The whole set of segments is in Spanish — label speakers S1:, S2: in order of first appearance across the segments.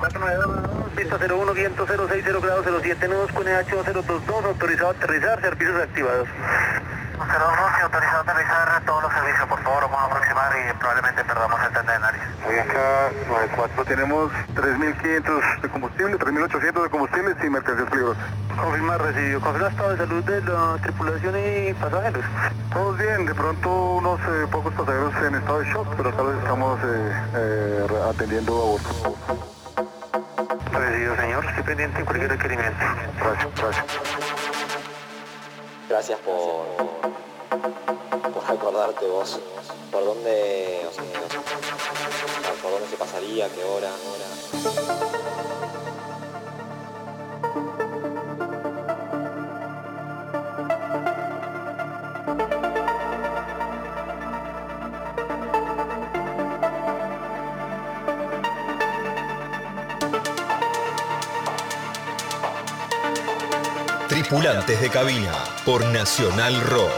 S1: 492, pista 01, viento 060 grados 07 nudos, QNH 022, autorizado a aterrizar, servicios activados.
S2: 02, autorizado a aterrizar todos los servicios, por favor, vamos a aproximar y probablemente perdamos el tren de nariz.
S3: Hoy acá 94 tenemos 3.500 de combustible, 3.800 de combustible sin mercancías peligrosas.
S1: Confirmar, recibido. Confirma estado de salud de la tripulación y pasajeros.
S3: Todos bien, de pronto unos eh, pocos pasajeros en estado de shock, pero tal vez estamos eh, eh, atendiendo a bordo.
S1: Recibido, señor. Estoy pendiente de cualquier requerimiento.
S3: Gracias, gracias.
S4: Gracias por, por acordarte vos. ¿Por dónde, o sea, por dónde se pasaría? ¿Qué hora?
S5: Tripulantes de cabina por Nacional Rock.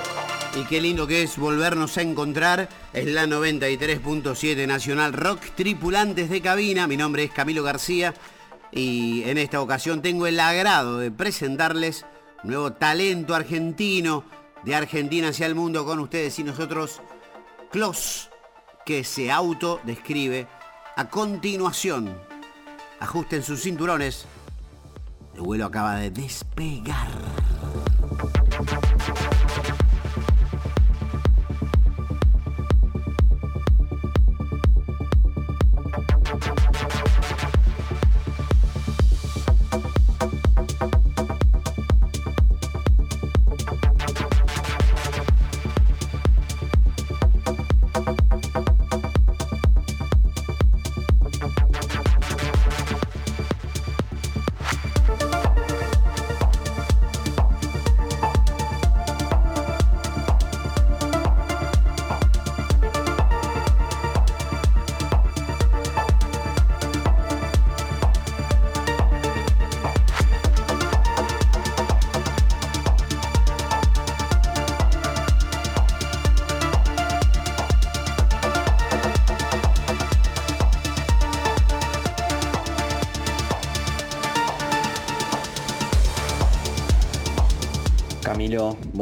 S6: Y qué lindo que es volvernos a encontrar. Es la 93.7 Nacional Rock, tripulantes de cabina. Mi nombre es Camilo García y en esta ocasión tengo el agrado de presentarles nuevo talento argentino de Argentina hacia el mundo con ustedes y nosotros, Klaus, que se autodescribe a continuación. Ajusten sus cinturones. El vuelo acaba de despegar.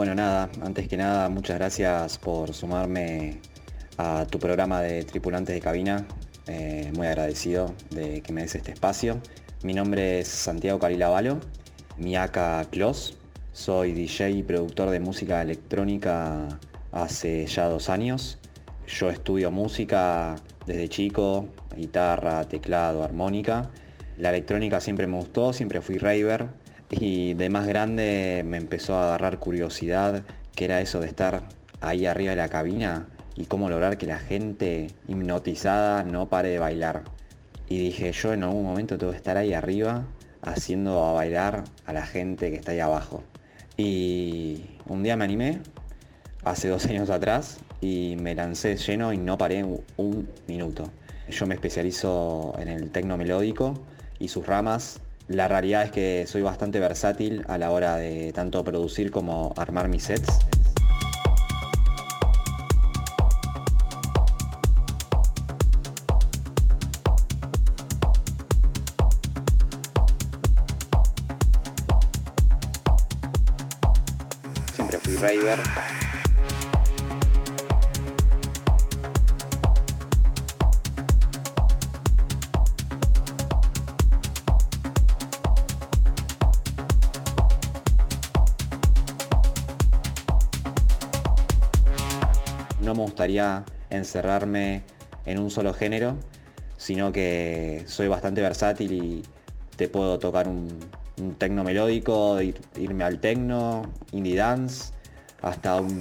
S4: Bueno nada, antes que nada muchas gracias por sumarme a tu programa de tripulantes de cabina, Eh, muy agradecido de que me des este espacio. Mi nombre es Santiago Carilabalo, mi AK Clos, soy DJ y productor de música electrónica hace ya dos años. Yo estudio música desde chico, guitarra, teclado, armónica. La electrónica siempre me gustó, siempre fui raver y de más grande me empezó a agarrar curiosidad, que era eso de estar ahí arriba de la cabina y cómo lograr que la gente hipnotizada no pare de bailar. Y dije, yo en algún momento tengo que estar ahí arriba haciendo a bailar a la gente que está ahí abajo. Y un día me animé, hace dos años atrás, y me lancé lleno y no paré un- minuto. Yo me especializo en el tecno melódico y sus ramas. La realidad es que soy bastante versátil a la hora de tanto producir como armar mis sets. Siempre fui raver. Encerrarme en un solo género, sino que soy bastante versátil y te puedo tocar un, un tecno melódico, ir- irme al tecno, indie dance, hasta un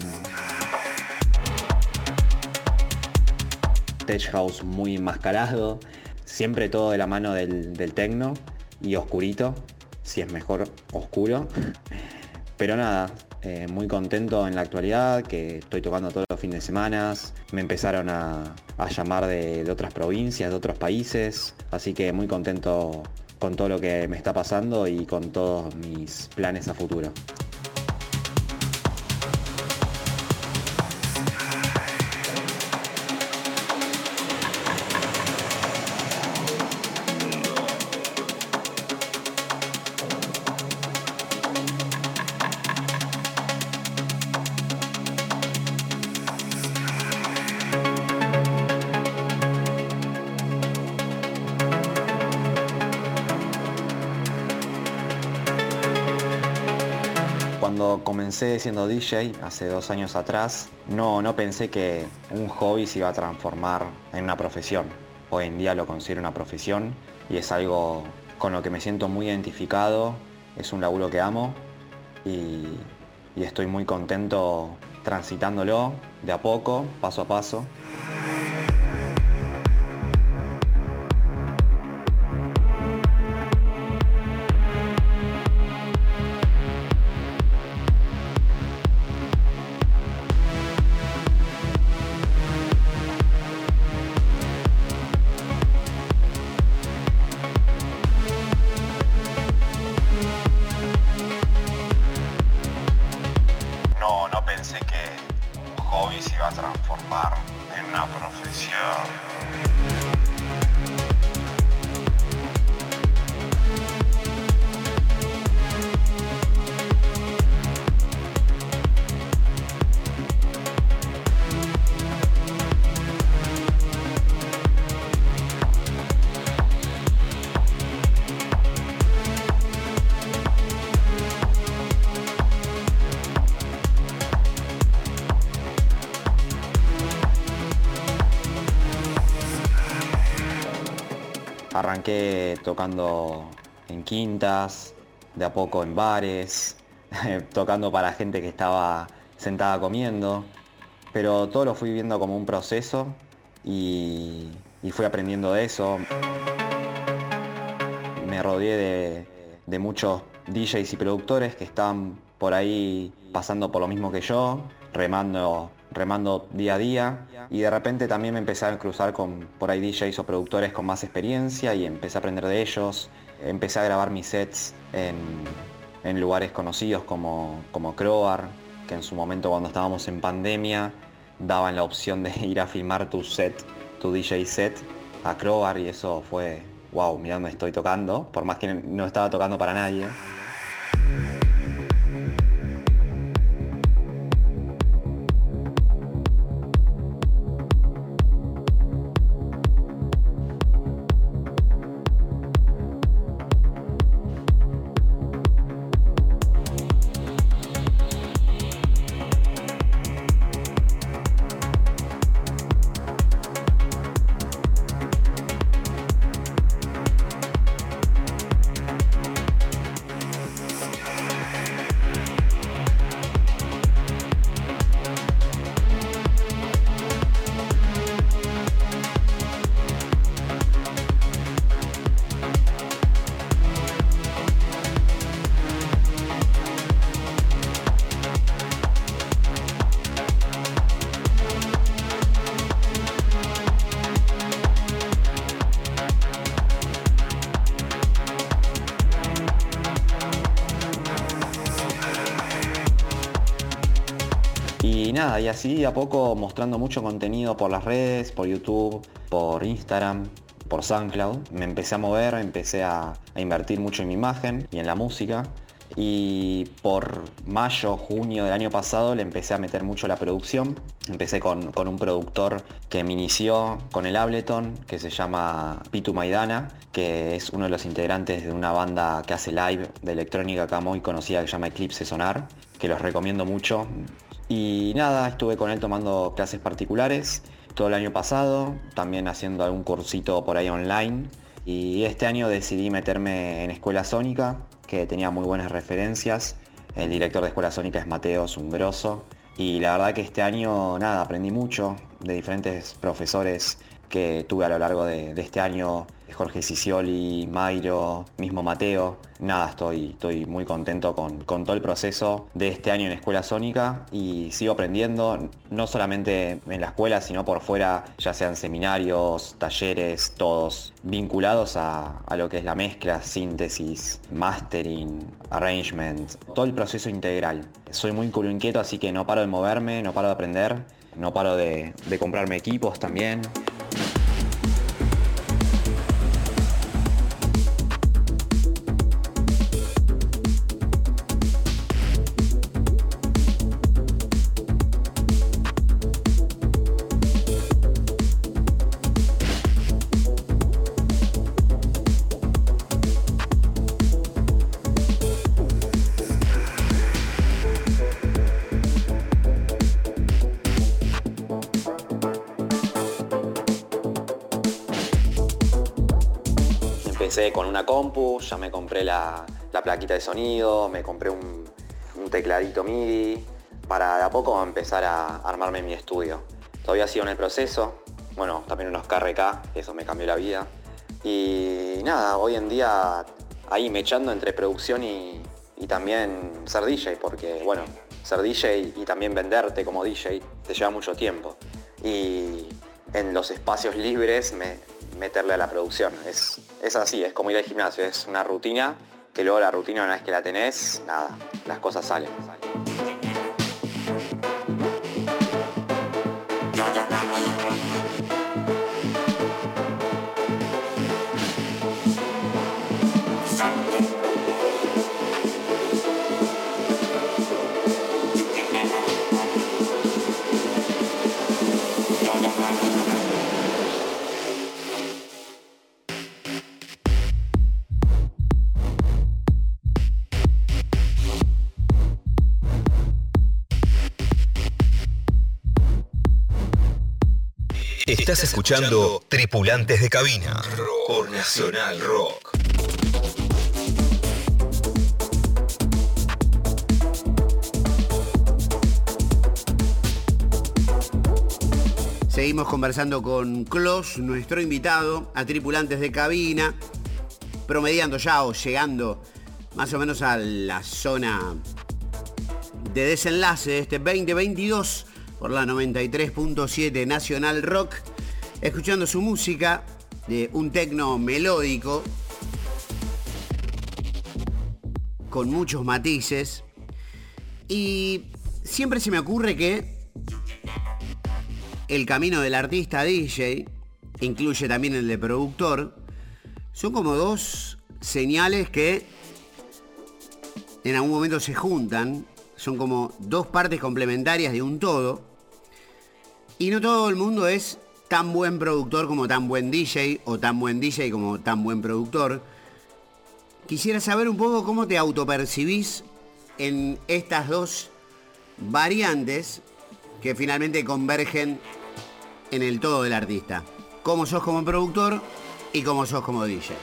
S4: tech house muy enmascarado, siempre todo de la mano del, del tecno y oscurito, si es mejor oscuro. Pero nada, eh, muy contento en la actualidad, que estoy tocando todos los fines de semana. Me empezaron a, llamar de, de otras provincias, de otros países. Así que muy contento con todo lo que me está pasando y con todos mis planes a futuro. Siendo DJ hace dos años atrás, no, no pensé que un hobby se iba a transformar en una profesión. Hoy en día lo considero una profesión y es algo con lo que me siento muy identificado, es un laburo que amo y, y estoy muy contento transitándolo de a poco, paso a paso. Arranqué tocando en quintas, de a poco en bares, tocando para gente que estaba sentada comiendo, pero todo lo fui viendo como un proceso y, fui aprendiendo de eso. Me rodeé de, de muchos DJs y productores que estaban por ahí pasando por lo mismo que yo, remando remando día a día y de repente también me empecé a cruzar con por ahí DJs o productores con más experiencia y empecé a aprender de ellos. Empecé a grabar mis sets en, en lugares conocidos como, como Croar, que en su momento cuando estábamos en pandemia daban la opción de ir a filmar tu set, tu DJ set a Croar y eso fue, wow, mirá dónde estoy tocando, por más que no estaba tocando para nadie. Y así a poco mostrando mucho contenido por las redes, por YouTube, por Instagram, por SoundCloud. Me empecé a mover, empecé a, a invertir mucho en mi imagen y en la música. Y por mayo, junio del año pasado le empecé a meter mucho la producción. Empecé con, con un productor que me inició con el Ableton, que se llama Pitu Maidana, que es uno de los integrantes de una banda que hace live de electrónica acá muy conocida que se llama Eclipse Sonar, que los recomiendo mucho. Y nada, estuve con él tomando clases particulares todo el año pasado, también haciendo algún cursito por ahí online. Y este año decidí meterme en Escuela Sónica, que tenía muy buenas referencias. El director de Escuela Sónica es Mateo, grosso. Y la verdad que este año, nada, aprendí mucho de diferentes profesores que tuve a lo largo de, de este año. Jorge Sicioli, Mairo, mismo Mateo. Nada, estoy, estoy muy contento con, con todo el proceso de este año en Escuela Sónica y sigo aprendiendo, no solamente en la escuela, sino por fuera, ya sean seminarios, talleres, todos vinculados a, a lo que es la mezcla, síntesis, mastering, arrangement, todo el proceso integral. Soy muy culo inquieto, así que no paro de moverme, no paro de aprender, no paro de, de comprarme equipos también. Ya me compré la, plaquita de sonido, me compré un, tecladito MIDI, para de a poco empezar a armarme mi estudio. Todavía sigo en el proceso, bueno, también unos KRK, eso me cambió la vida. Y nada, hoy en día ahí me echando entre producción y, y también ser DJ, porque bueno, ser DJ y también venderte como DJ te lleva mucho tiempo. Y en los espacios libres meterle a la producción. Es, es así, es como ir al gimnasio, es una rutina que luego la rutina una vez que la tenés, nada, las cosas salen.
S5: Estás escuchando Tripulantes de Cabina. Por Nacional Rock.
S6: Seguimos conversando con Klos, nuestro invitado a Tripulantes de Cabina, promediando ya o llegando más o menos a la zona de desenlace de este 2022 por la 93.7 Nacional Rock, escuchando su música de un tecno melódico con muchos matices. Y siempre se me ocurre que el camino del artista DJ, incluye también el de productor, son como dos señales que en algún momento se juntan, son como dos partes complementarias de un todo. Y no todo el mundo es tan buen productor como tan buen DJ o tan buen DJ como tan buen productor. Quisiera saber un poco cómo te autopercibís en estas dos variantes que finalmente convergen en el todo del artista. Cómo sos como productor y cómo sos como DJ.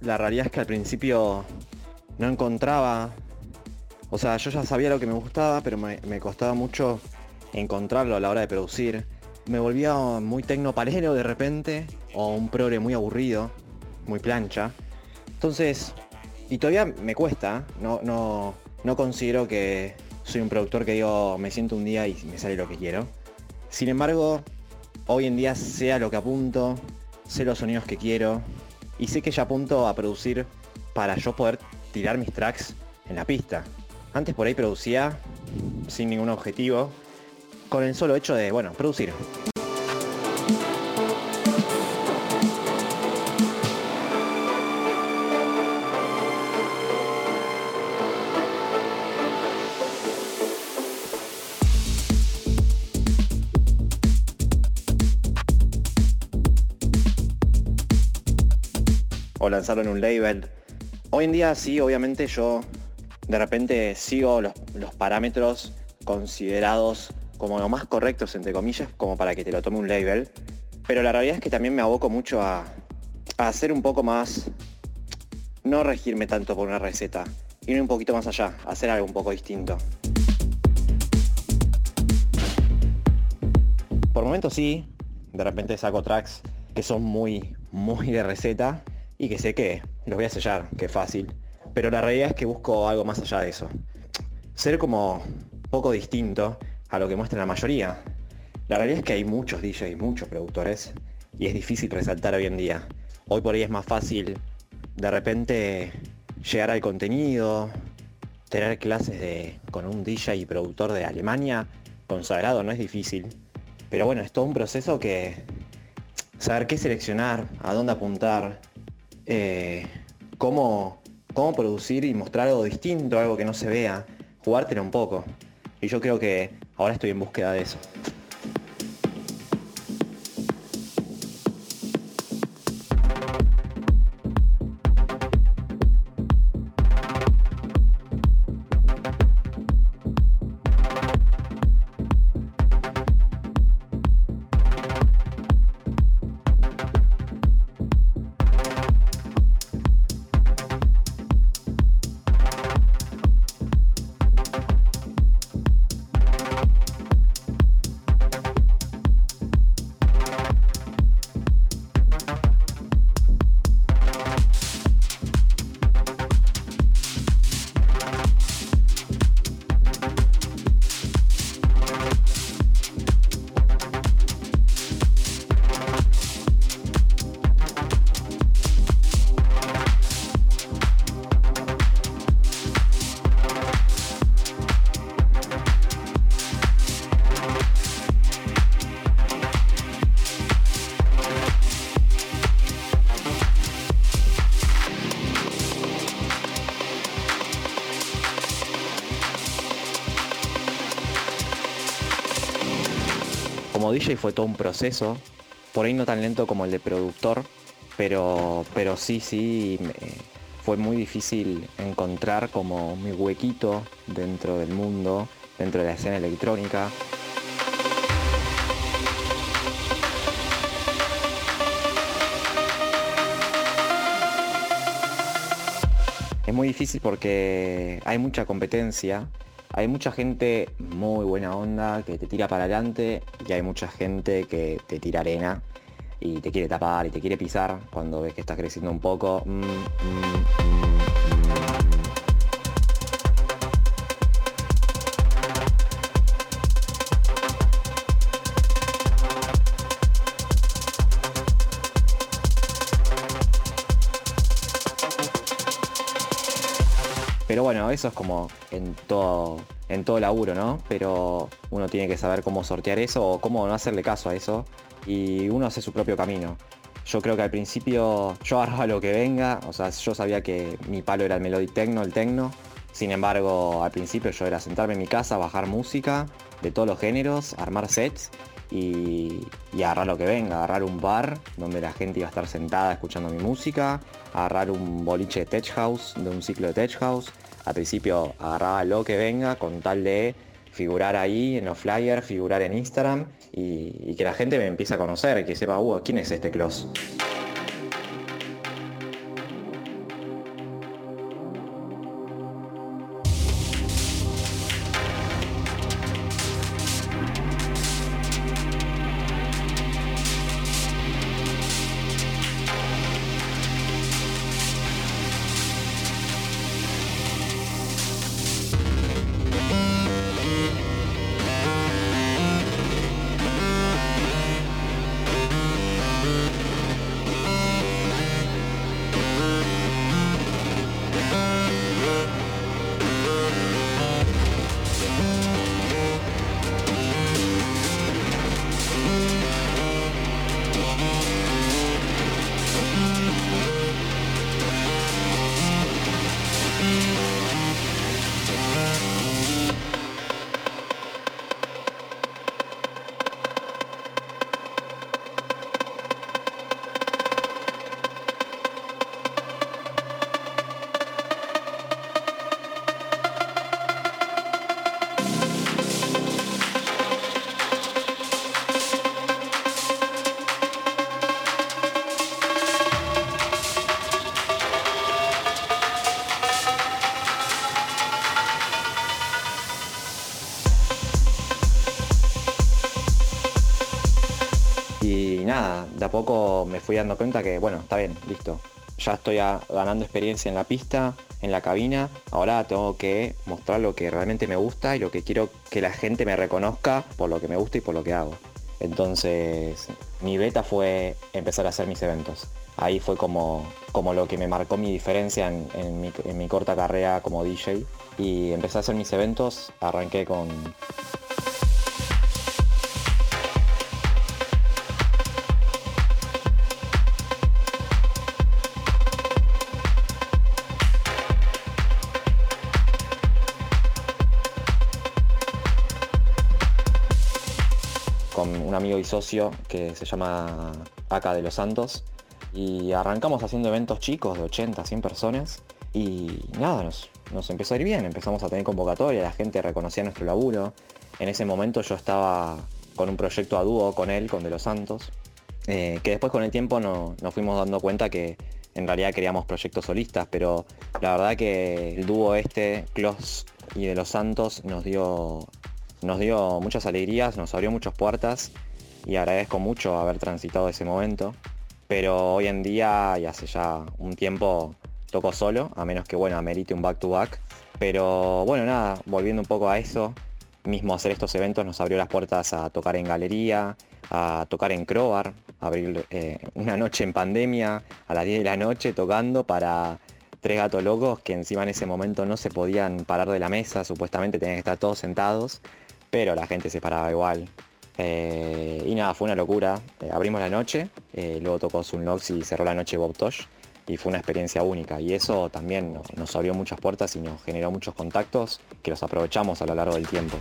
S4: La realidad es que al principio no encontraba, o sea, yo ya sabía lo que me gustaba, pero me, costaba mucho encontrarlo a la hora de producir. Me volvía muy tecnopalero de repente, o un progre muy aburrido, muy plancha. Entonces, y todavía me cuesta, no, no, no considero que soy un productor que digo, me siento un día y me sale lo que quiero. Sin embargo, hoy en día sea lo que apunto, sé los sonidos que quiero, y sé que ya apunto a producir para yo poder tirar mis tracks en la pista. Antes por ahí producía sin ningún objetivo, con el solo hecho de, bueno, producir. Lanzarlo en un label. Hoy en día sí, obviamente yo de repente sigo los, parámetros considerados como lo más correctos, entre comillas, como para que te lo tome un label. Pero la realidad es que también me aboco mucho a, a hacer un poco más, no regirme tanto por una receta, ir un poquito más allá, hacer algo un poco distinto. Por momentos sí, de repente saco tracks que son muy, muy de receta, y que sé que los voy a sellar, que fácil. Pero la realidad es que busco algo más allá de eso. Ser como poco distinto a lo que muestra la mayoría. La realidad es que hay muchos DJs, muchos productores, y es difícil resaltar hoy en día. Hoy por ahí es más fácil de repente llegar al contenido, tener clases de, con un DJ y productor de Alemania consagrado no es difícil. Pero bueno, es todo un proceso que saber qué seleccionar, a dónde apuntar, eh, cómo, cómo producir y mostrar algo distinto, algo que no se vea, jugártelo un poco. Y yo creo que ahora estoy en búsqueda de eso. DJ fue todo un proceso, por ahí no tan lento como el de productor, pero, pero sí, sí, fue muy difícil encontrar como mi huequito dentro del mundo, dentro de la escena electrónica. Es muy difícil porque hay mucha competencia, hay mucha gente muy buena onda que te tira para adelante y hay mucha gente que te tira arena y te quiere tapar y te quiere pisar cuando ves que estás creciendo un poco. Mm, mm, eso es como en todo, en todo laburo, ¿no? Pero uno tiene que saber cómo sortear eso o cómo no hacerle caso a eso. Y uno hace su propio camino. Yo creo que al principio yo agarraba lo que venga, o sea, yo sabía que mi palo era el melodic techno, el techno. Sin embargo, al principio yo era sentarme en mi casa, bajar música de todos los géneros, armar sets y, y agarrar lo que venga, agarrar un bar donde la gente iba a estar sentada escuchando mi música, agarrar un boliche de tech house, de un ciclo de tech house. Al principio agarraba lo que venga con tal de figurar ahí en los flyers, figurar en Instagram y, y que la gente me empiece a conocer, que sepa, uh, ¿quién es este Clos? Poco me fui dando cuenta que, bueno, está bien, listo. ya estoy ganando experiencia en la pista, en la cabina, ahora tengo que mostrar lo que realmente me gusta y lo que quiero que la gente me reconozca por lo que me gusta y por lo que hago. Entonces mi beta fue empezar a hacer mis eventos. Ahí fue como, como lo que me marcó mi diferencia en, mi, en mi corta carrera como DJ. Y empecé a hacer mis eventos, arranqué con amigo y socio que se llama Aca de los Santos. Y arrancamos haciendo eventos chicos de 80, 100 personas. Y nada, nos, empezó a ir bien, empezamos a tener convocatoria, la gente reconocía nuestro laburo. En ese momento yo estaba con un proyecto a dúo con él, con De los Santos, eh, que después con el tiempo nos fuimos dando cuenta que en realidad queríamos proyectos solistas, pero la verdad que el dúo este, Clos y De los Santos, nos dio nos dio muchas alegrías, nos abrió muchas puertas y agradezco mucho haber transitado ese momento. Pero hoy en día y hace ya un tiempo toco solo, a menos que bueno, amerite un back to back. Pero bueno, nada, volviendo un poco a eso, mismo hacer estos eventos nos abrió las puertas a tocar en galería, a tocar en Crobar, abrir eh, una noche en pandemia a las 10 de la noche tocando para tres gatos locos que encima en ese momento no se podían parar de la mesa, supuestamente tenían que estar todos sentados pero la gente se paraba igual. Eh, y nada, fue una locura. Eh, abrimos la noche, eh, luego tocó Sunlox y cerró la noche Bob Tosh. Y fue una experiencia única. Y eso también nos abrió muchas puertas y nos generó muchos contactos que los aprovechamos a lo largo del tiempo.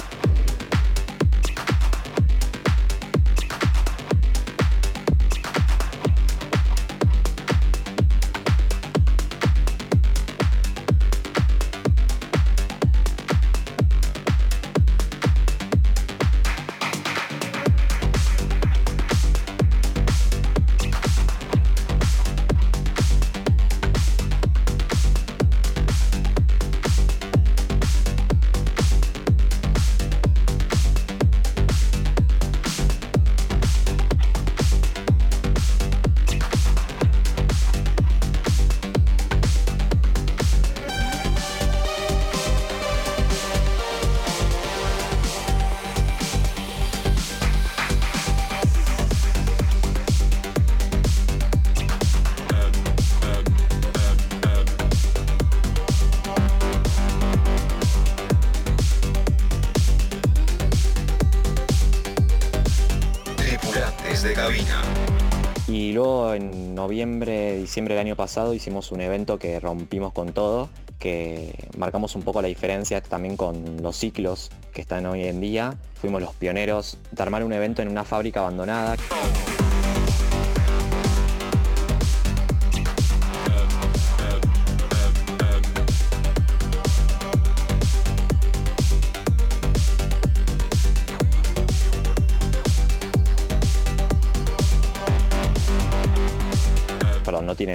S4: Diciembre del año pasado hicimos un evento que rompimos con todo, que marcamos un poco la diferencia también con los ciclos que están hoy en día. Fuimos los pioneros de armar un evento en una fábrica abandonada.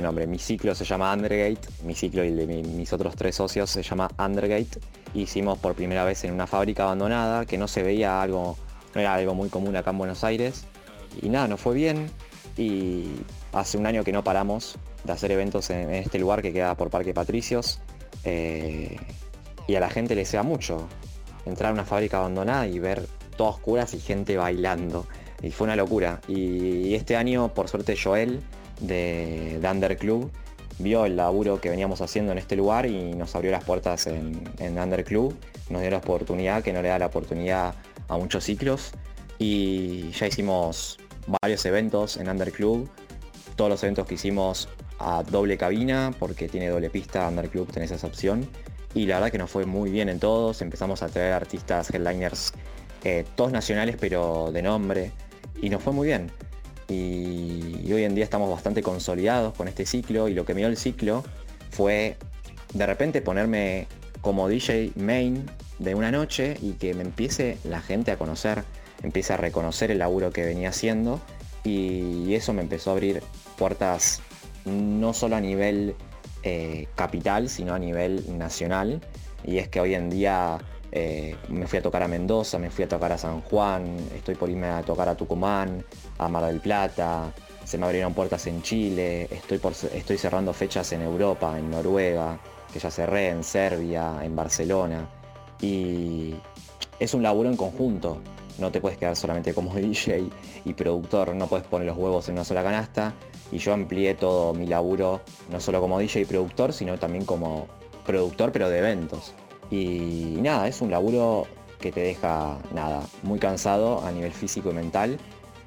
S4: Nombre. Mi ciclo se llama Undergate, mi ciclo y el de mis otros tres socios se llama Undergate. Hicimos por primera vez en una fábrica abandonada que no se veía algo, no era algo muy común acá en Buenos Aires. Y nada, nos fue bien y hace un año que no paramos de hacer eventos en, este lugar que queda por Parque Patricios. Eh, y a la gente le sea mucho entrar a una fábrica abandonada y ver todas oscuras y gente bailando. Y fue una locura. Y este año, por suerte, Joel, de, de Under Club vio el laburo que veníamos haciendo en este lugar y nos abrió las puertas en, en Under Club, nos dio la oportunidad que no le da la oportunidad a muchos ciclos. Y ya hicimos varios eventos en Under Club, todos los eventos que hicimos a doble cabina porque tiene doble pista Under Club, tenés esa opción. Y la verdad que nos fue muy bien en todos, empezamos a traer artistas headliners eh, todos nacionales pero de nombre. Y nos fue muy bien y, hoy en día estamos bastante consolidados con este ciclo y lo que me dio el ciclo fue de repente ponerme como DJ main de una noche y que me empiece la gente a conocer, empiece a reconocer el laburo que venía haciendo y eso me empezó a abrir puertas no solo a nivel eh, capital, sino a nivel nacional. y es que hoy en día eh, me fui a tocar a Mendoza, me fui a tocar a San Juan, estoy por irme a tocar a Tucumán, a Mar del Plata, se me abrieron puertas en Chile, estoy, por, estoy cerrando fechas en Europa, en Noruega, que ya cerré, en Serbia, en Barcelona. Y es un laburo en conjunto, no te puedes quedar solamente como DJ y productor, no puedes poner los huevos en una sola canasta. Y yo amplié todo mi laburo, no solo como DJ y productor, sino también como productor, pero de eventos. Y nada, es un laburo que te deja, nada, muy cansado a nivel físico y mental,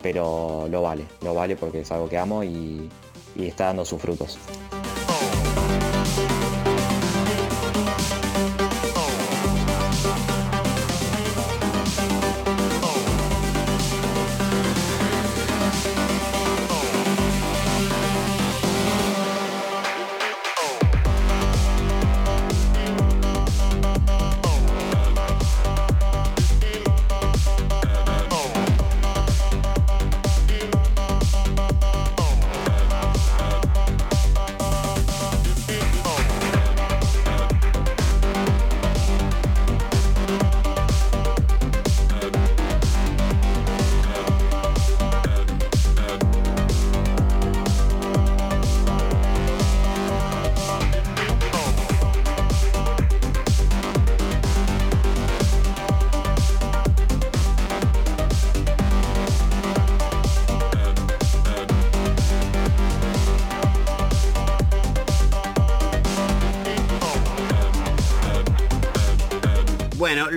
S4: pero lo vale, lo vale porque es algo que amo y, está dando sus frutos.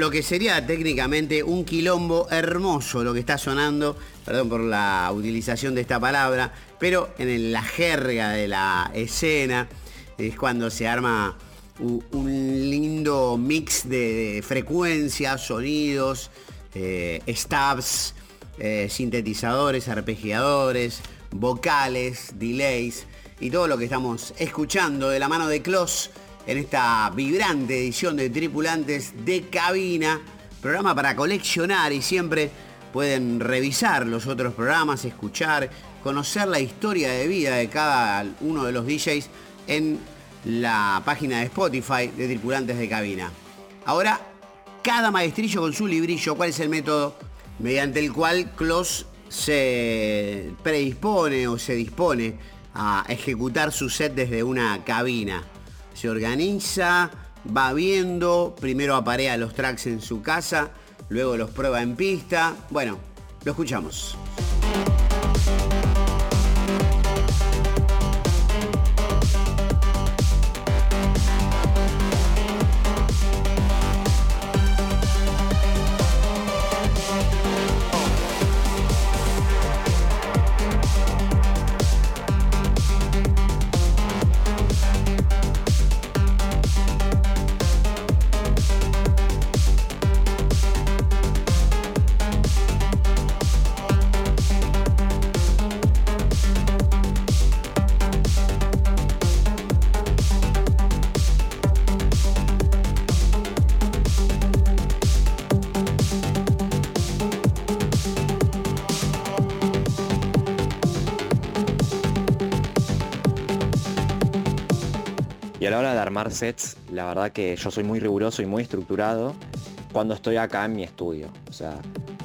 S6: Lo que sería técnicamente un quilombo hermoso lo que está sonando, perdón por la utilización de esta palabra, pero en la jerga de la escena es cuando se arma un, lindo mix de, frecuencias, sonidos, eh, stabs, eh, sintetizadores, arpegiadores, vocales, delays y todo lo que estamos escuchando de la mano de Kloss en esta vibrante edición de Tripulantes de Cabina, programa para coleccionar y siempre pueden revisar los otros programas, escuchar, conocer la historia de vida de cada uno de los DJs en la página de Spotify de Tripulantes de Cabina. Ahora, cada maestrillo con su librillo, ¿cuál es el método mediante el cual Klaus se predispone o se dispone a ejecutar su set desde una cabina? Se organiza, va viendo, primero aparea los tracks en su casa, luego los prueba en pista. Bueno, lo escuchamos.
S4: Armar sets, la verdad que yo soy muy riguroso y muy estructurado cuando estoy acá en mi estudio. O sea,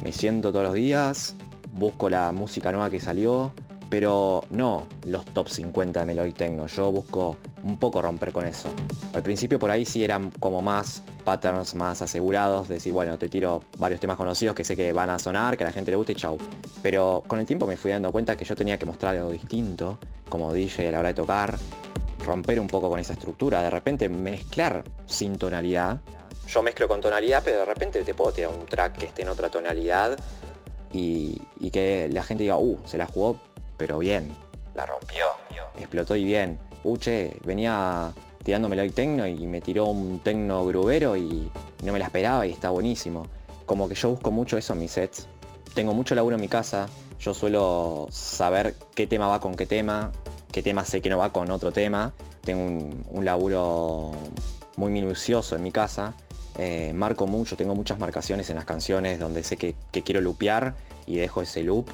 S4: me siento todos los días, busco la música nueva que salió, pero no los top 50 de Melody tengo. Yo busco un poco romper con eso. Al principio por ahí sí eran como más patterns más asegurados, decir, bueno, te tiro varios temas conocidos que sé que van a sonar, que a la gente le guste y chau. Pero con el tiempo me fui dando cuenta que yo tenía que mostrar algo distinto, como DJ a la hora de tocar, romper un poco con esa estructura, de repente mezclar sin tonalidad. Yo mezclo con tonalidad, pero de repente te puedo tirar un track que esté en otra tonalidad y, que la gente diga, uh, se la jugó, pero bien. La rompió, explotó y bien. Uche, venía tirándome el tecno y me tiró un tecno grubero y no me la esperaba y está buenísimo. Como que yo busco mucho eso en mis sets. Tengo mucho laburo en mi casa, yo suelo saber qué tema va con qué tema, qué tema sé que no va con otro tema. Tengo un, laburo muy minucioso en mi casa. Eh, marco mucho, tengo muchas marcaciones en las canciones donde sé que, quiero lupear y dejo ese loop.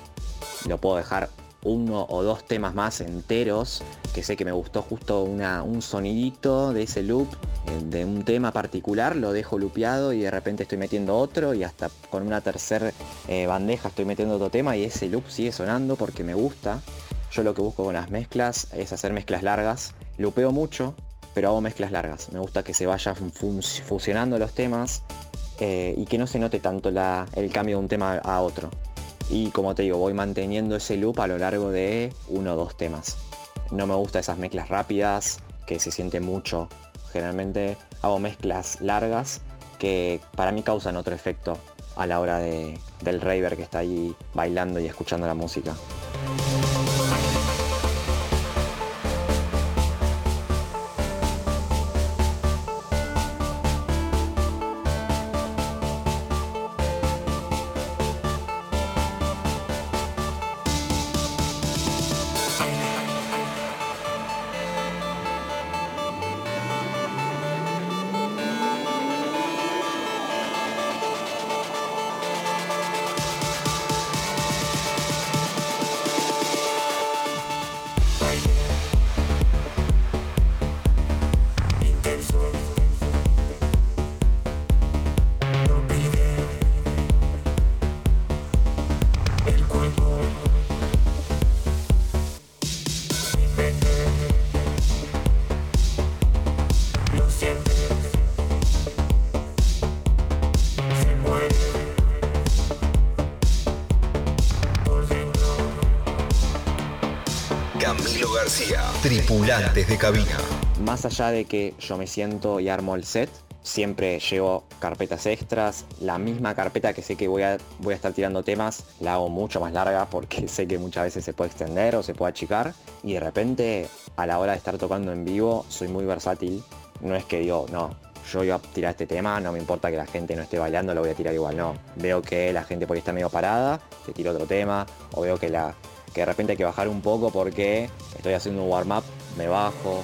S4: Lo puedo dejar uno o dos temas más enteros que sé que me gustó justo una, un sonidito de ese loop eh, de un tema particular, lo dejo lupeado y de repente estoy metiendo otro y hasta con una tercera eh, bandeja estoy metiendo otro tema y ese loop sigue sonando porque me gusta. Yo lo que busco con las mezclas es hacer mezclas largas. Lupeo mucho, pero hago mezclas largas. Me gusta que se vayan fusionando los temas eh, y que no se note tanto el cambio de un tema a otro. Y como te digo, voy manteniendo ese loop a lo largo de uno o dos temas. No me gusta esas mezclas rápidas, que se siente mucho. Generalmente hago mezclas largas que para mí causan otro efecto a la hora de, del raver que está ahí bailando y escuchando la música.
S5: Tripulantes de cabina.
S4: Más allá de que yo me siento y armo el set, siempre llevo carpetas extras. La misma carpeta que sé que voy a, voy a estar tirando temas, la hago mucho más larga porque sé que muchas veces se puede extender o se puede achicar. Y de repente, a la hora de estar tocando en vivo, soy muy versátil. No es que digo, no, yo iba a tirar este tema, no me importa que la gente no esté bailando, lo voy a tirar igual, no. Veo que la gente por ahí está medio parada, te tiro otro tema, o veo que la, que de repente hay que bajar un poco porque estoy haciendo un warm-up, me bajo.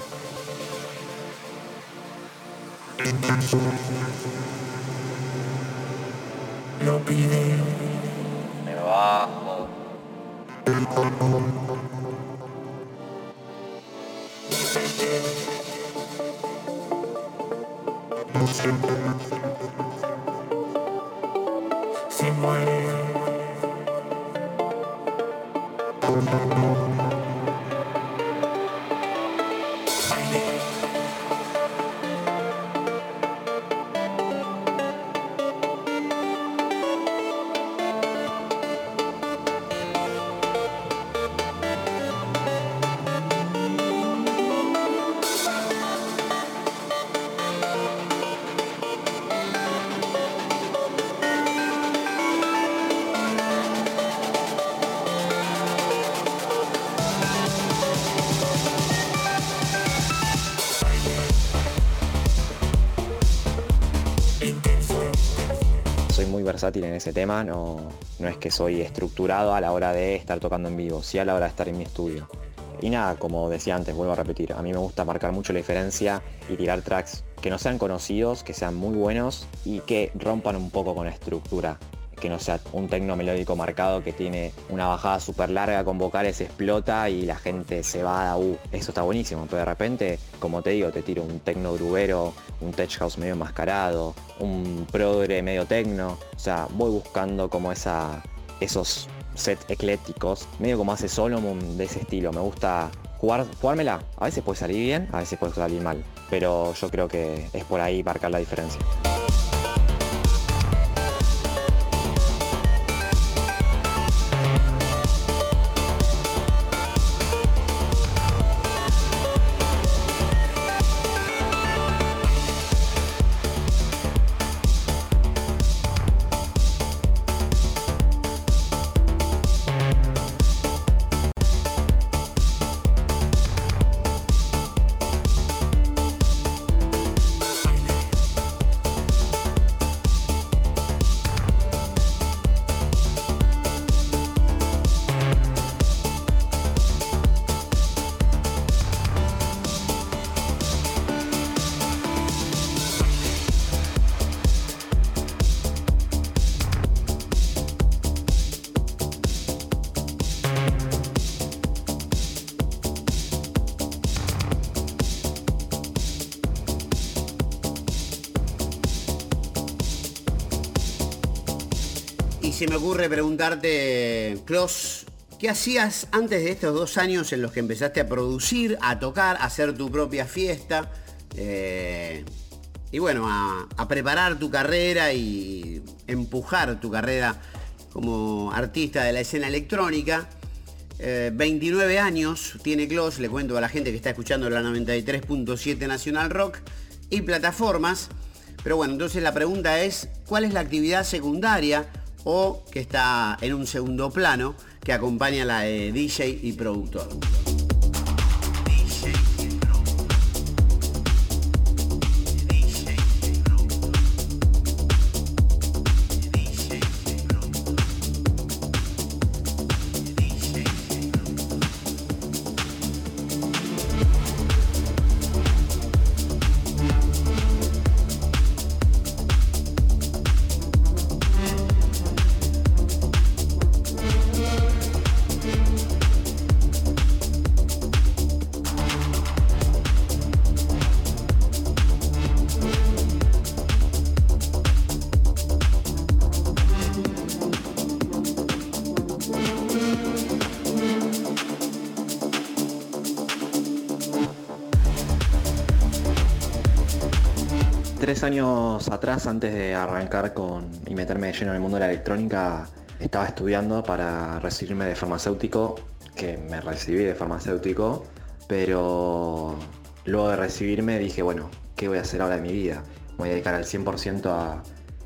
S4: Me bajo. Se muere. Thank you. Versátil en ese tema, no, no es que soy estructurado a la hora de estar tocando en vivo, sí a la hora de estar en mi estudio. Y nada, como decía antes, vuelvo a repetir, a mí me gusta marcar mucho la diferencia y tirar tracks que no sean conocidos, que sean muy buenos y que rompan un poco con la estructura que no sea un tecno melódico marcado que tiene una bajada súper larga con vocales, explota y la gente se va a uh, eso está buenísimo, pero de repente, como te digo, te tiro un tecno grubero, un tech house medio enmascarado, un progre medio tecno, o sea, voy buscando como esa, esos sets eclécticos, medio como hace Solomon de ese estilo, me gusta jugar, jugármela, a veces puede salir bien, a veces puede salir mal, pero yo creo que es por ahí marcar la diferencia.
S6: Preguntarte, Klaus, ¿qué hacías antes de estos dos años en los que empezaste a producir, a tocar, a hacer tu propia fiesta? Eh, y bueno, a, preparar tu carrera y empujar tu carrera como artista de la escena electrónica. 29 eh, años tiene Klaus, le cuento a la gente que está escuchando la 93.7 Nacional Rock y plataformas. Pero bueno, entonces la pregunta es, ¿cuál es la actividad secundaria o que está en un segundo plano que acompaña la de DJ y productor?
S4: Años atrás, antes de arrancar con y meterme de lleno en el mundo de la electrónica, estaba estudiando para recibirme de farmacéutico, que me recibí de farmacéutico, pero luego de recibirme dije, bueno, ¿qué voy a hacer ahora de mi vida? ¿Voy a dedicar al 100% a,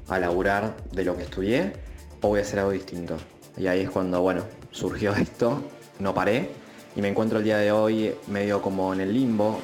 S4: a laburar de lo que estudié o voy a hacer algo distinto? Y ahí es cuando, bueno, surgió esto, no paré y me encuentro el día de hoy medio como en el limbo,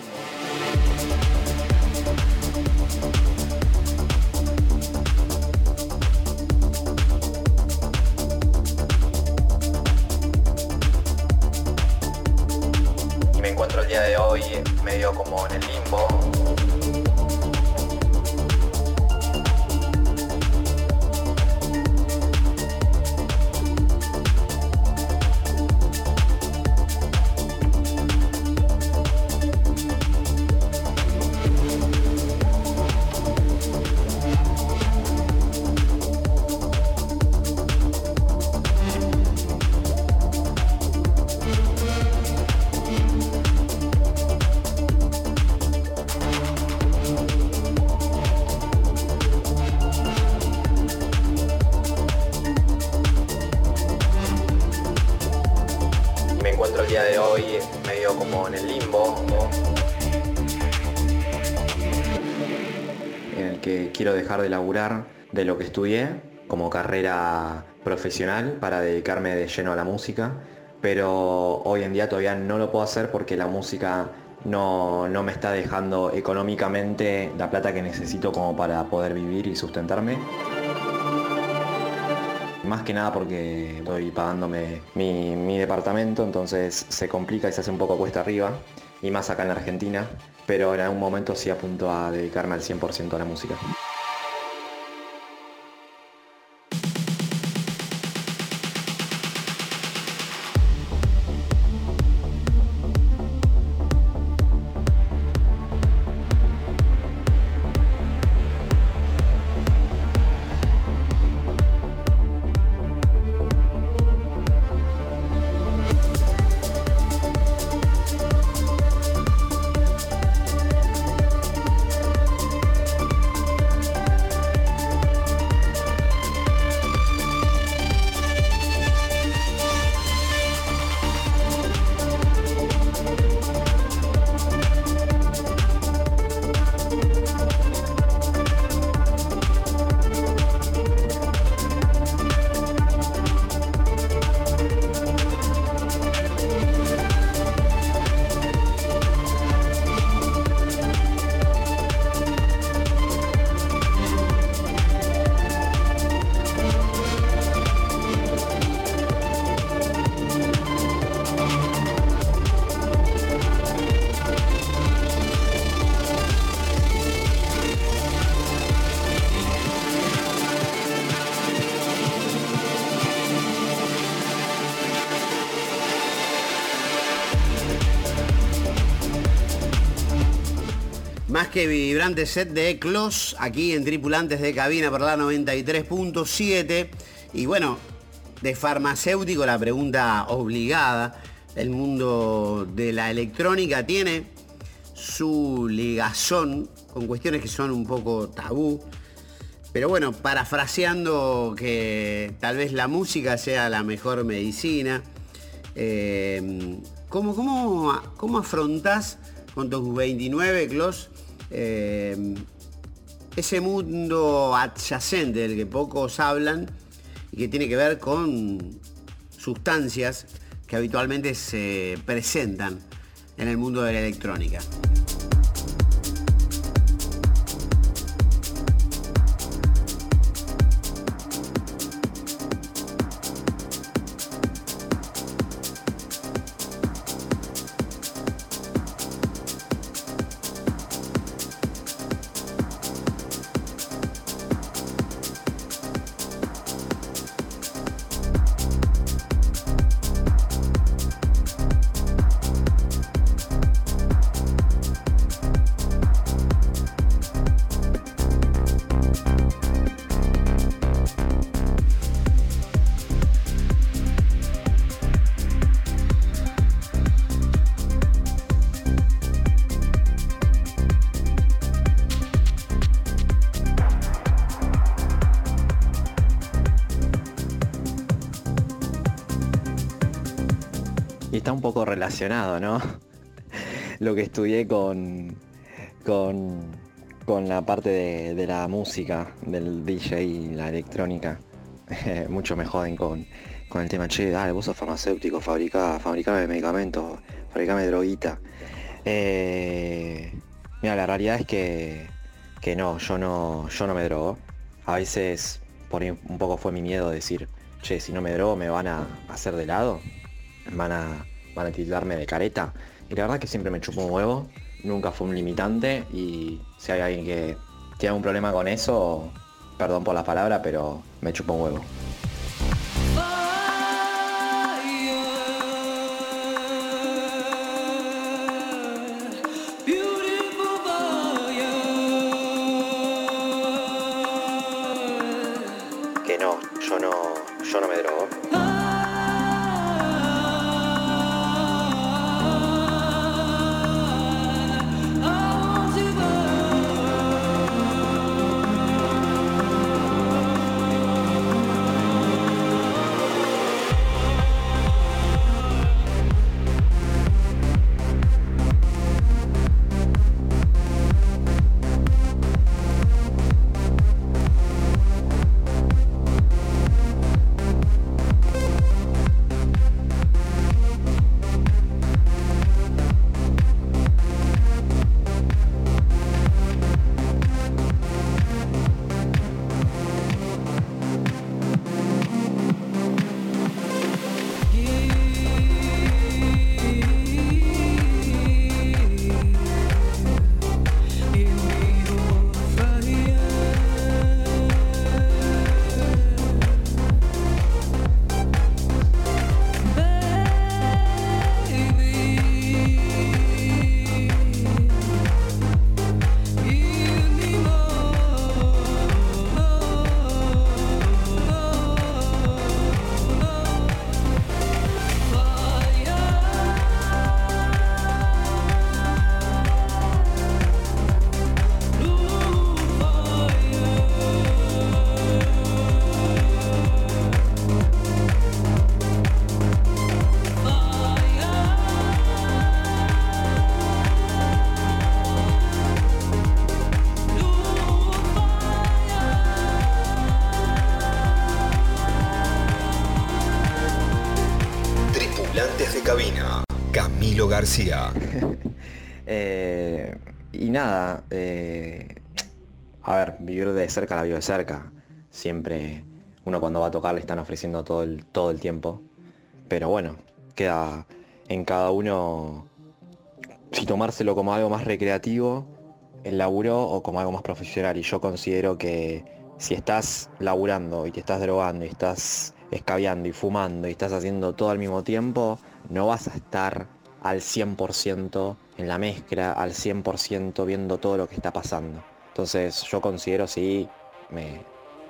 S4: dejar de laburar de lo que estudié como carrera profesional para dedicarme de lleno a la música, pero hoy en día todavía no lo puedo hacer porque la música no, no, me está dejando económicamente la plata que necesito como para poder vivir y sustentarme. Más que nada porque estoy pagándome mi, mi departamento, entonces se complica y se hace un poco cuesta arriba, y más acá en la Argentina, pero en algún momento sí apunto a dedicarme al 100% a la música. Vibrante set de Eclos aquí en Tripulantes de Cabina por la 93.7.
S6: Y bueno, de farmacéutico la pregunta obligada. El mundo de la electrónica tiene su ligazón con cuestiones que son un poco tabú. Pero bueno, parafraseando que tal vez la música sea la mejor medicina, eh, ¿cómo, cómo, cómo afrontás con tus 29, Clos, eh, ese mundo adyacente del que pocos hablan y que tiene que ver con sustancias que habitualmente se presentan en el mundo de la electrónica?
S4: Un poco relacionado, ¿no? Lo que estudié con, con, con la parte de, la música, del DJ y la electrónica. Mucho me joden con, con el tema, che, dale, vos sos farmacéutico, fabrica, fabricame medicamentos, fabricame droguita. Eh, mira, la realidad es que, que no, yo no, yo no me drogo. A veces por un poco fue mi miedo decir, che, si no me drogo me van a hacer de lado, van a, van a tildarme de careta. Y la verdad que siempre me chupó un huevo, nunca fue un limitante y si hay alguien que tiene un problema con eso, perdón por la palabra, pero me chupó un huevo. Eh, y nada, eh, a ver, vivir de cerca la vivo de cerca. Siempre uno cuando va a tocar le están ofreciendo todo el, todo el tiempo. Pero bueno, queda en cada uno si tomárselo como algo más recreativo, el laburo, o como algo más profesional. Y yo considero que si estás laburando y te estás drogando y estás escabeando y fumando y estás haciendo todo al mismo tiempo, no vas a estar al 100% en la mezcla, al 100% viendo todo lo que está pasando. Entonces yo considero sí, me,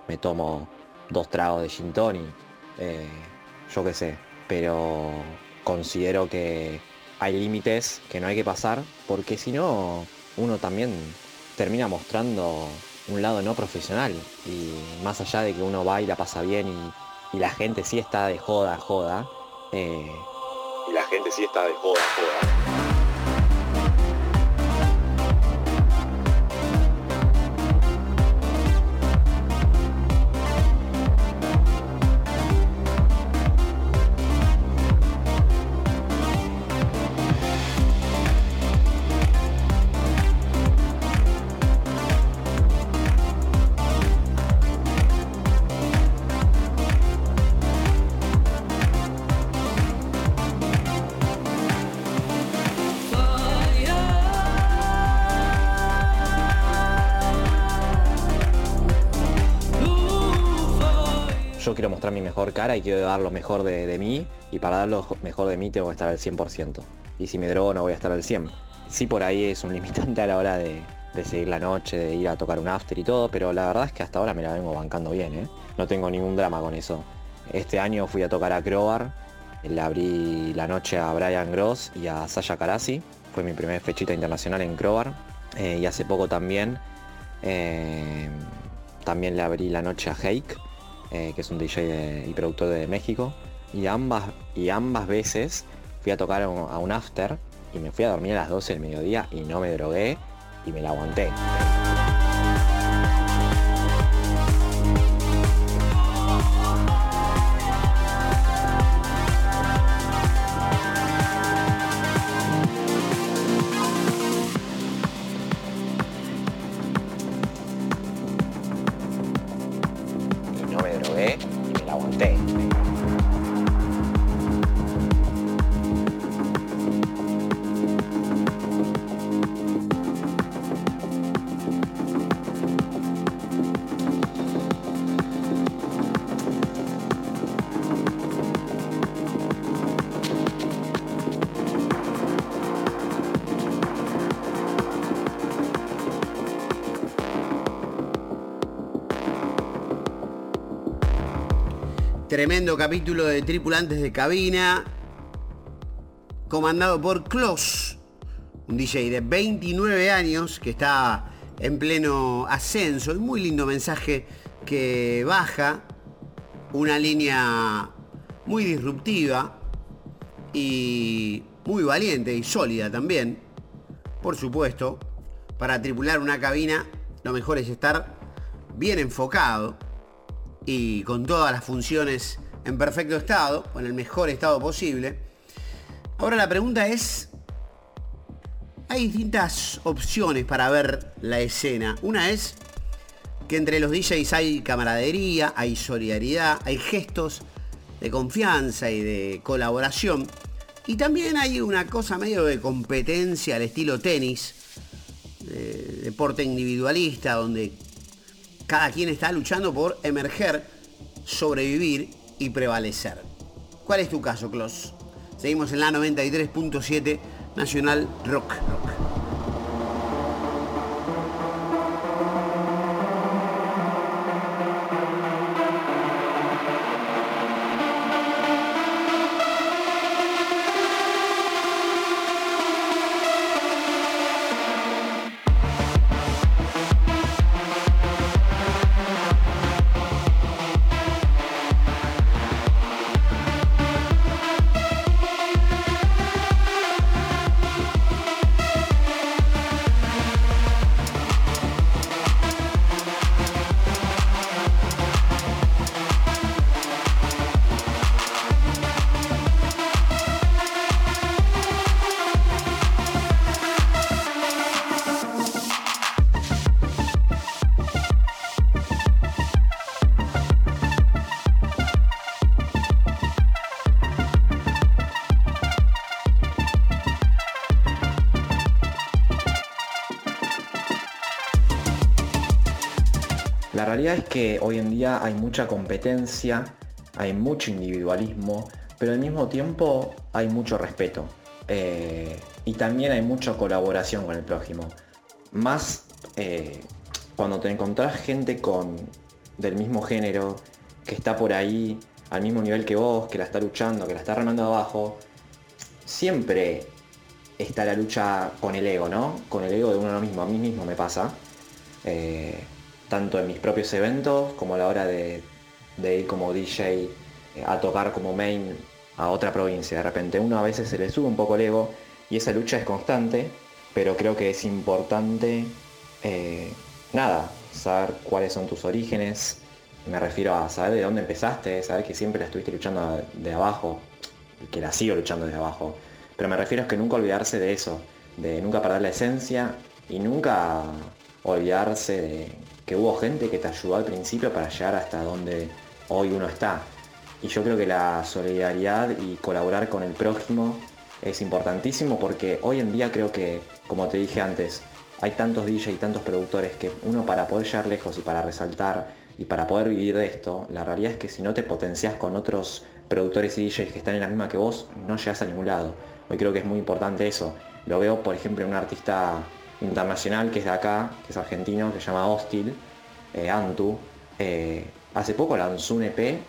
S4: me tomo dos tragos de gin eh, yo qué sé, pero considero que hay límites que no hay que pasar porque si no uno también termina mostrando un lado no profesional y más allá de que uno va y la pasa bien y, y la gente sí está de joda, joda, eh, y la gente sí está de joda, joda. Y quiero dar lo mejor de, mí y para dar lo mejor de mí tengo que estar al 100%. Y si me drogo no voy a estar al 100%. Sí por ahí es un limitante a la hora de, de seguir la noche, de ir a tocar un after y todo, pero la verdad es que hasta ahora me la vengo bancando bien, ¿eh? No tengo ningún drama con eso. Este año fui a tocar a Crowbar, le abrí la noche a Brian Gross y a Sasha Karasi, fue mi primera fechita internacional en Crowbar, eh, y hace poco también, eh, también le abrí la noche a Hake, eh, que es un DJ de- y productor de México, y ambas, y ambas veces fui a tocar un, a un after y me fui a dormir a las 12 del mediodía y no me drogué y me la aguanté.
S6: Tremendo capítulo de tripulantes de cabina, comandado por Klaus, un DJ de 29 años que está en pleno ascenso. Y muy lindo mensaje que baja una línea muy disruptiva y muy valiente y sólida también. Por supuesto, para tripular una cabina lo mejor es estar bien enfocado y con todas las funciones en perfecto estado, en el mejor estado posible. Ahora la pregunta es, hay distintas opciones para ver la escena. Una es que entre los DJs hay camaradería, hay solidaridad, hay gestos de confianza y de colaboración. Y también hay una cosa medio de competencia al estilo tenis, deporte individualista, donde cada quien está luchando por emerger, sobrevivir y prevalecer. ¿Cuál es tu caso, Klaus? Seguimos en la 93.7 Nacional Rock. Rock.
S4: Realidad es que hoy en día hay mucha competencia, hay mucho individualismo, pero al mismo tiempo hay mucho respeto. Eh, y también hay mucha colaboración con el prójimo. Más eh, cuando te encontrás gente con, del mismo género, que está por ahí al mismo nivel que vos, que la está luchando, que la está remando abajo, siempre está la lucha con el ego, ¿no? Con el ego de uno mismo. A mí mismo me pasa. Eh, tanto en mis propios eventos como a la hora de, ir como DJ eh, a tocar como main a otra provincia. De repente uno a veces se le sube un poco el ego y esa lucha es constante, pero creo que es importante, eh, nada, saber cuáles son tus orígenes. Me refiero a saber de dónde empezaste, saber que siempre la estuviste luchando de abajo, que la sigo luchando desde abajo. Pero me refiero a que nunca olvidarse de eso, de nunca perder la esencia y nunca olvidarse de que hubo gente que te ayudó al principio para llegar hasta donde hoy uno está. Y yo creo que la solidaridad y colaborar con el prójimo es importantísimo porque hoy en día creo que, como te dije antes, hay tantos DJ y tantos productores que uno para poder llegar lejos y para resaltar y para poder vivir de esto, la realidad es que si no te potencias con otros productores y DJs que están en la misma que vos, no llegas a ningún lado. Hoy creo que es muy importante eso. Lo veo, por ejemplo, en un artista internacional que es de acá, que es argentino, que se llama Hostil, eh, Antu. Eh, hace poco lanzó un EP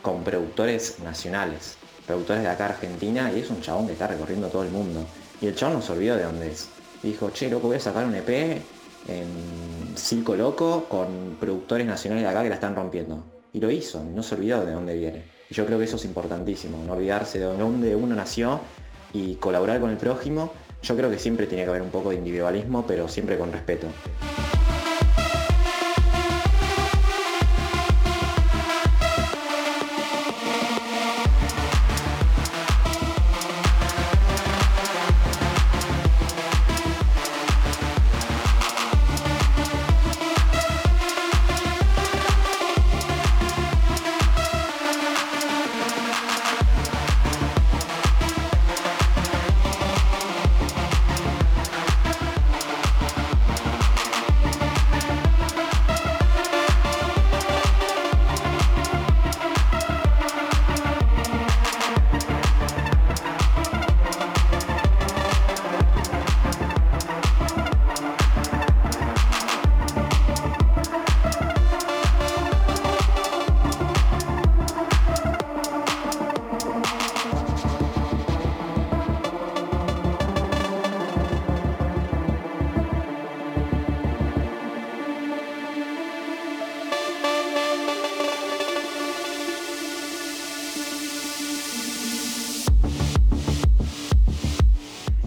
S4: con productores nacionales, productores de acá Argentina, y es un chabón que está recorriendo todo el mundo. Y el chabón no se olvidó de dónde es. dijo, che, loco, voy a sacar un EP en Circo Loco con productores nacionales de acá que la están rompiendo. Y lo hizo, no se olvidó de dónde viene. Y yo creo que eso es importantísimo, no olvidarse de dónde uno nació y colaborar con el prójimo. Yo creo que siempre tiene que haber un poco de individualismo, pero siempre con respeto.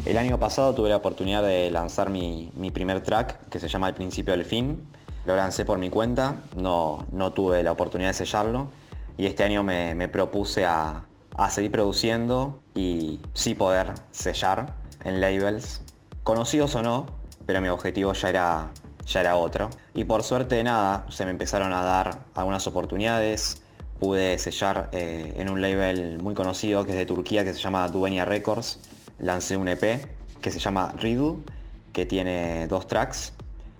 S4: El año pasado tuve la oportunidad de lanzar mi, primer track que se llama El principio del fin. Lo lancé por mi cuenta, no, no tuve la oportunidad de sellarlo y este año me, propuse a, seguir produciendo y sí poder sellar en labels, conocidos o no, pero mi objetivo ya era, ya era otro. Y por suerte nada, se me empezaron a dar algunas oportunidades, pude sellar eh, en un label muy conocido que es de Turquía que se llama Duenia Records lancé un EP que se llama Riddle, que tiene dos tracks,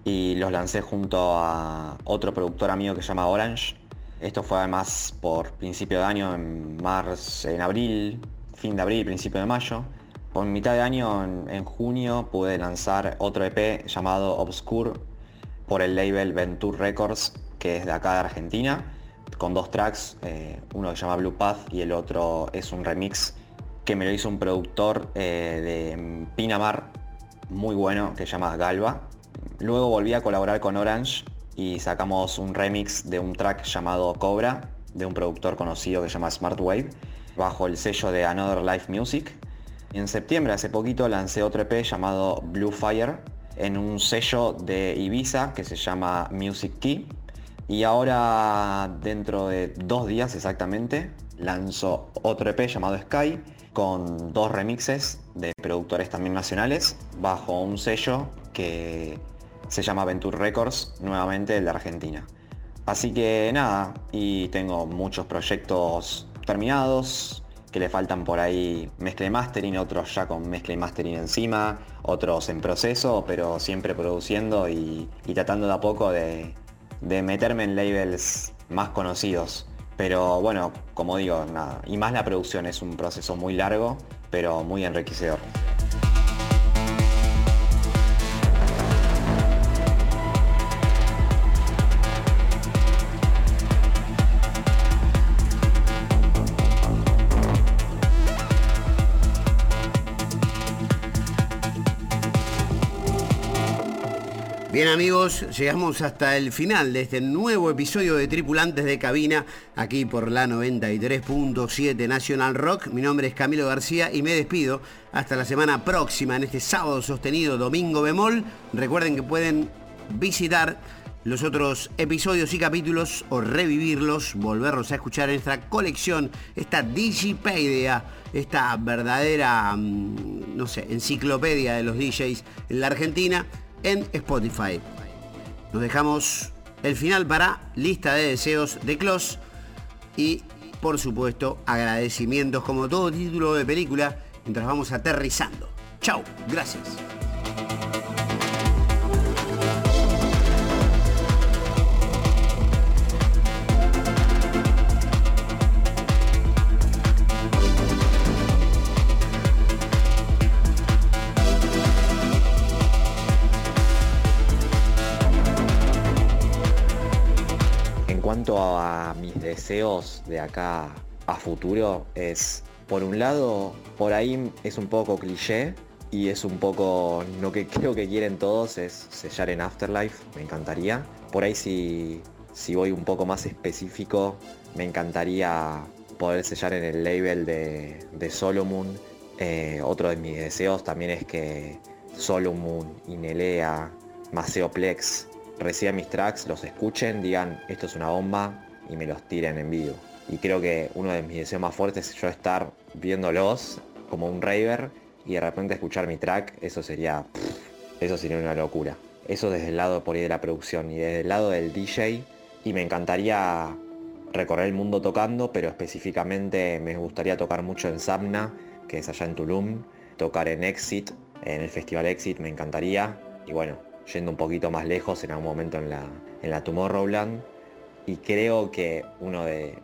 S4: y los lancé junto a otro productor amigo que se llama Orange. Esto fue además por principio de año, en marzo, en abril, fin de abril, principio de mayo. Por mitad de año, en, junio, pude lanzar otro EP llamado Obscure por el label Venture Records, que es de acá de Argentina, con dos tracks, eh, uno que se llama Blue Path y el otro es un remix que me lo hizo un productor eh, de Pinamar muy bueno que se llama Galva. Luego volví a colaborar con Orange y sacamos un remix de un track llamado Cobra de un productor conocido que se llama Smartwave bajo el sello de Another Life Music. En septiembre, hace poquito, lancé otro EP llamado Blue Fire en un sello de Ibiza que se llama Music Key. Y ahora, dentro de dos días exactamente, lanzo otro EP llamado Sky con dos remixes de productores también nacionales bajo un sello que se llama Venture Records, nuevamente el de Argentina. Así que nada, y tengo muchos proyectos terminados, que le faltan por ahí mezcla y mastering, otros ya con mezcla y mastering encima, otros en proceso, pero siempre produciendo y, tratando de a poco de meterme en labels más conocidos. Pero bueno, como digo, nada, y más la producción es un proceso muy largo, pero muy enriquecedor.
S6: Llegamos hasta el final de este nuevo episodio de Tripulantes de Cabina, aquí por la 93.7 National Rock. Mi nombre es Camilo García y me despido hasta la semana próxima, en este sábado sostenido, domingo bemol. Recuerden que pueden visitar los otros episodios y capítulos o revivirlos, volverlos a escuchar en nuestra colección, esta Digipedia, esta verdadera, mm, no sé, enciclopedia de los DJs en la Argentina en Spotify. Nos dejamos el final para lista de deseos de Clos y por supuesto agradecimientos como todo título de película mientras vamos aterrizando. Chao, gracias.
S4: A mis deseos de acá a futuro es, por un lado, por ahí es un poco cliché y es un poco lo que creo que quieren todos es sellar en Afterlife, me encantaría. Por ahí si, si voy un poco más específico, me encantaría poder sellar en el label de, de Solomon. Eh, otro de mis deseos también es que Solomon, Inelea, Maceoplex reciban mis tracks, los escuchen, digan esto es una bomba y me los tiren en vivo. Y creo que uno de mis deseos más fuertes es yo estar viéndolos como un raver y de repente escuchar mi track, eso sería, eso sería una locura. Eso desde el lado por ahí de la producción y desde el lado del DJ y me encantaría recorrer el mundo tocando, pero específicamente me gustaría tocar mucho en Samna, que es allá en Tulum, tocar en Exit, en el Festival Exit me encantaría y bueno, yendo un poquito más lejos en algún momento en la, en la Tomorrowland. Y creo que uno de,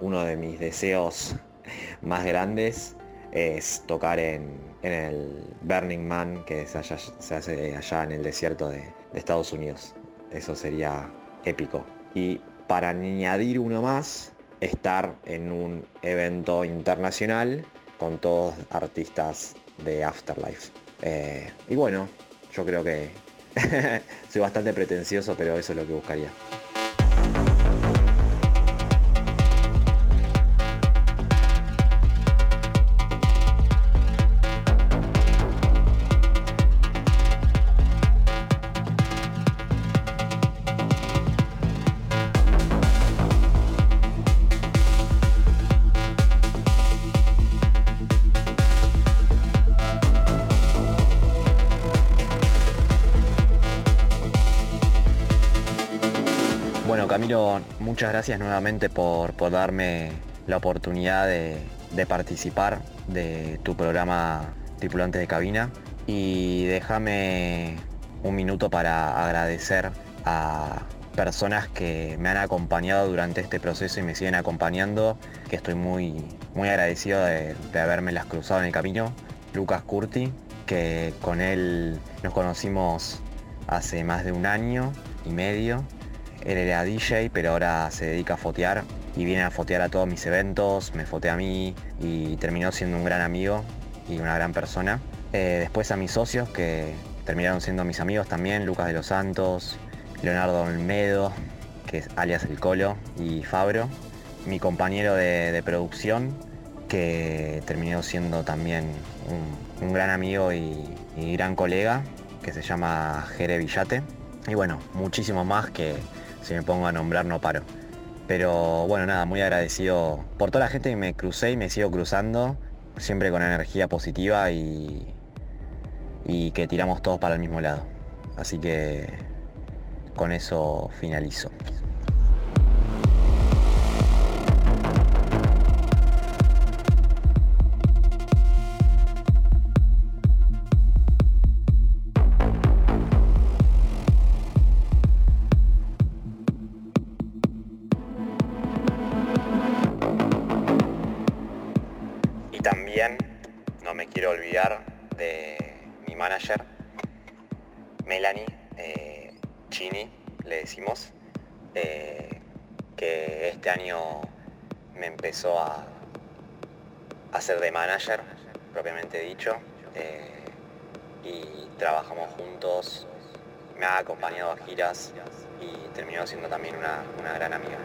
S4: uno de mis deseos más grandes es tocar en, el Burning Man que se, hace allá en el desierto de, de Estados Unidos. Eso sería épico. Y para añadir uno más, estar en un evento internacional con todos artistas de Afterlife. Eh, y bueno, yo creo que Soy bastante pretencioso, pero eso es lo que buscaría. Muchas gracias nuevamente por, darme la oportunidad de, participar de tu programa Tripulantes de Cabina y déjame un minuto para agradecer a personas que me han acompañado durante este proceso y me siguen acompañando, que estoy muy, muy agradecido de, de las cruzado en el camino. Lucas Curti, que con él nos conocimos hace más de un año y medio él era DJ, pero ahora se dedica a fotear y viene a fotear a todos mis eventos, me fotea a mí y terminó siendo un gran amigo y una gran persona. Eh, después a mis socios que terminaron siendo mis amigos también, Lucas de los Santos, Leonardo Olmedo, que es alias El Colo, y Fabro, mi compañero de, producción, que terminó siendo también un, gran amigo y, gran colega, que se llama Jere Villate. Y bueno, muchísimo más que, si me pongo a nombrar no paro. Pero bueno, nada, muy agradecido por toda la gente que me crucé y me sigo cruzando, siempre con energía positiva y, y que tiramos todos para el mismo lado. Así que con eso finalizo. Propiamente dicho, eh, y trabajamos juntos, me ha acompañado a giras y terminó siendo también una gran amiga.